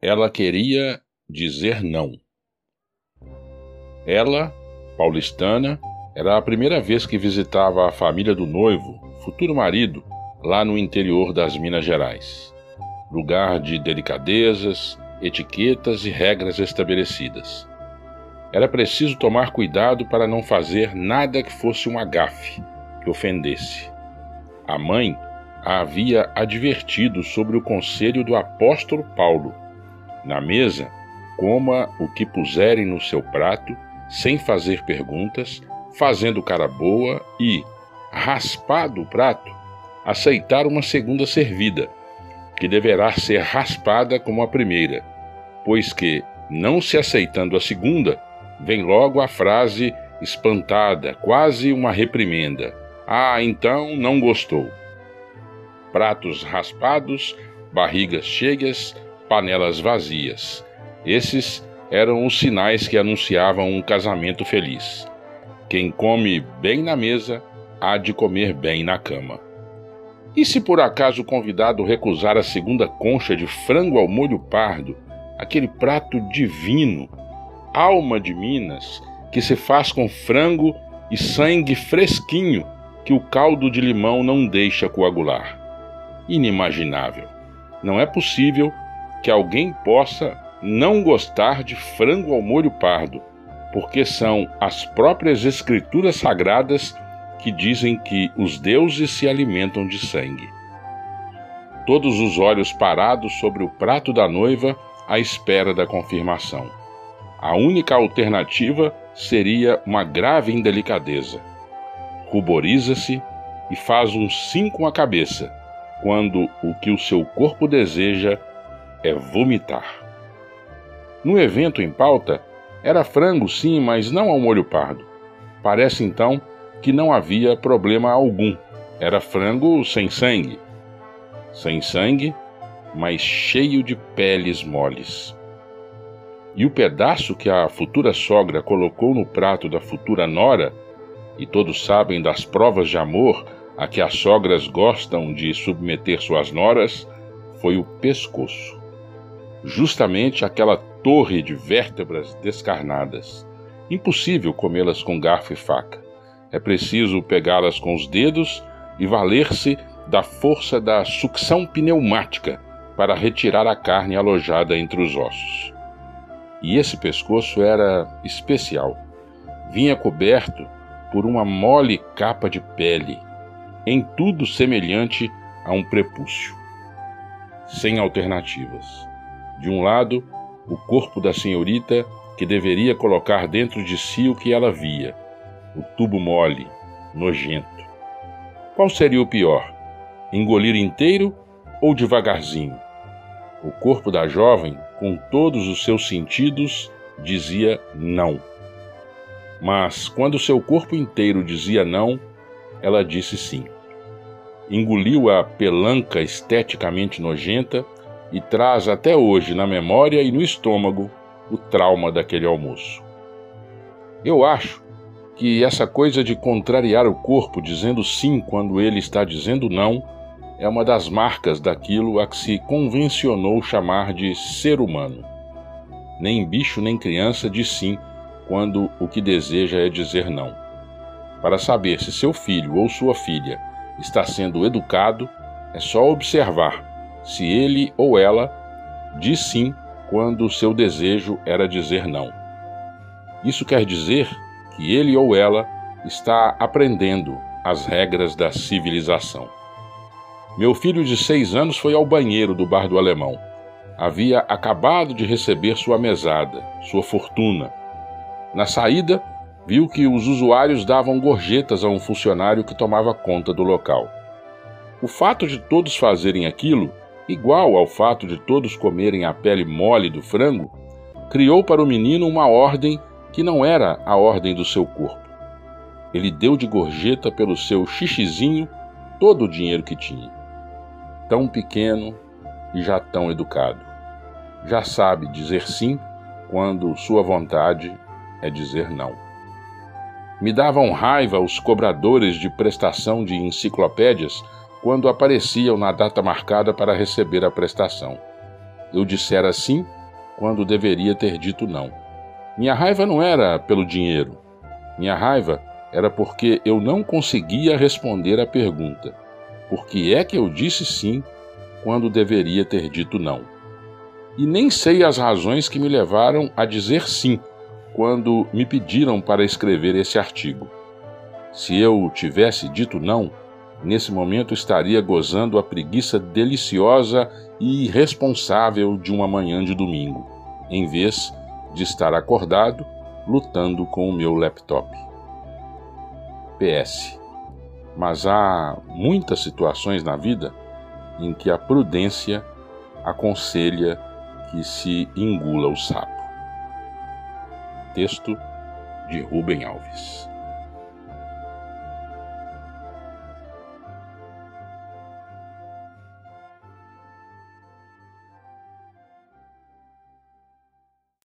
ela queria dizer não. Ela, paulistana, era a primeira vez que visitava a família do noivo, futuro marido, lá no interior das Minas Gerais. Lugar de delicadezas, etiquetas e regras estabelecidas. Era preciso tomar cuidado para não fazer nada que fosse um agafe, que ofendesse. A mãe a havia advertido sobre o conselho do apóstolo Paulo. Na mesa, coma o que puserem no seu prato, sem fazer perguntas, fazendo cara boa e, raspado o prato, aceitar uma segunda servida, que deverá ser raspada como a primeira, pois que, não se aceitando a segunda, vem logo a frase espantada, quase uma reprimenda: Ah, então não gostou. Pratos raspados, barrigas cheias, panelas vazias. Esses eram os sinais que anunciavam um casamento feliz. Quem come bem na mesa há de comer bem na cama. E se por acaso o convidado recusar a segunda concha de frango ao molho pardo, aquele prato divino, alma de Minas, que se faz com frango e sangue fresquinho que o caldo de limão não deixa coagular? Inimaginável. Não é possível que alguém possa não gostar de frango ao molho pardo porque são as próprias Escrituras Sagradas que dizem que os deuses se alimentam de sangue. Todos os olhos parados sobre o prato da noiva à espera da confirmação. A única alternativa seria uma grave indelicadeza. Ruboriza-se e faz um sim com a cabeça, quando o que o seu corpo deseja é vomitar. No evento em pauta, era frango, sim, mas não ao molho pardo. Parece então que não havia problema algum. Era frango sem sangue. Sem sangue, mas cheio de peles moles. E o pedaço que a futura sogra colocou no prato da futura nora, e todos sabem das provas de amor a que as sogras gostam de submeter suas noras, foi o pescoço. Justamente aquela torre de vértebras descarnadas. Impossível comê-las com garfo e faca. É preciso pegá-las com os dedos e valer-se da força da sucção pneumática para retirar a carne alojada entre os ossos. E esse pescoço era especial. Vinha coberto por uma mole capa de pele, em tudo semelhante a um prepúcio. Sem alternativas. De um lado, o corpo da senhorita que deveria colocar dentro de si o que ela via, o tubo mole, nojento. Qual seria o pior? Engolir inteiro ou devagarzinho? O corpo da jovem, com todos os seus sentidos, dizia não. Mas quando seu corpo inteiro dizia não, ela disse sim. Engoliu a pelanca esteticamente nojenta e traz até hoje na memória e no estômago o trauma daquele almoço. Eu acho que essa coisa de contrariar o corpo dizendo sim quando ele está dizendo não é uma das marcas daquilo a que se convencionou chamar de ser humano. Nem bicho nem criança diz sim quando o que deseja é dizer não. Para saber se seu filho ou sua filha está sendo educado, é só observar se ele ou ela diz sim quando seu desejo era dizer não. Isso quer dizer que ele ou ela está aprendendo as regras da civilização. Meu filho de seis anos foi ao banheiro do bar do alemão. Havia acabado de receber sua mesada, sua fortuna. Na saída, viu que os usuários davam gorjetas a um funcionário que tomava conta do local. O fato de todos fazerem aquilo igual ao fato de todos comerem a pele mole do frango, criou para o menino uma ordem que não era a ordem do seu corpo. Ele deu de gorjeta pelo seu xixizinho todo o dinheiro que tinha. Tão pequeno e já tão educado. Já sabe dizer sim quando sua vontade é dizer não. Me davam raiva os cobradores de prestação de enciclopédias quando apareciam na data marcada para receber a prestação. eu dissera sim quando deveria ter dito não. Minha raiva não era pelo dinheiro. Minha raiva era porque eu não conseguia responder à pergunta: por que é que eu disse sim quando deveria ter dito não? E nem sei as razões que me levaram a dizer sim quando me pediram para escrever esse artigo. Se eu tivesse dito não, nesse momento estaria gozando a preguiça deliciosa e irresponsável de uma manhã de domingo, em vez de estar acordado lutando com o meu laptop. PS. Mas há muitas situações na vida em que a prudência aconselha que se engula o sapo. Texto de Rubem Alves.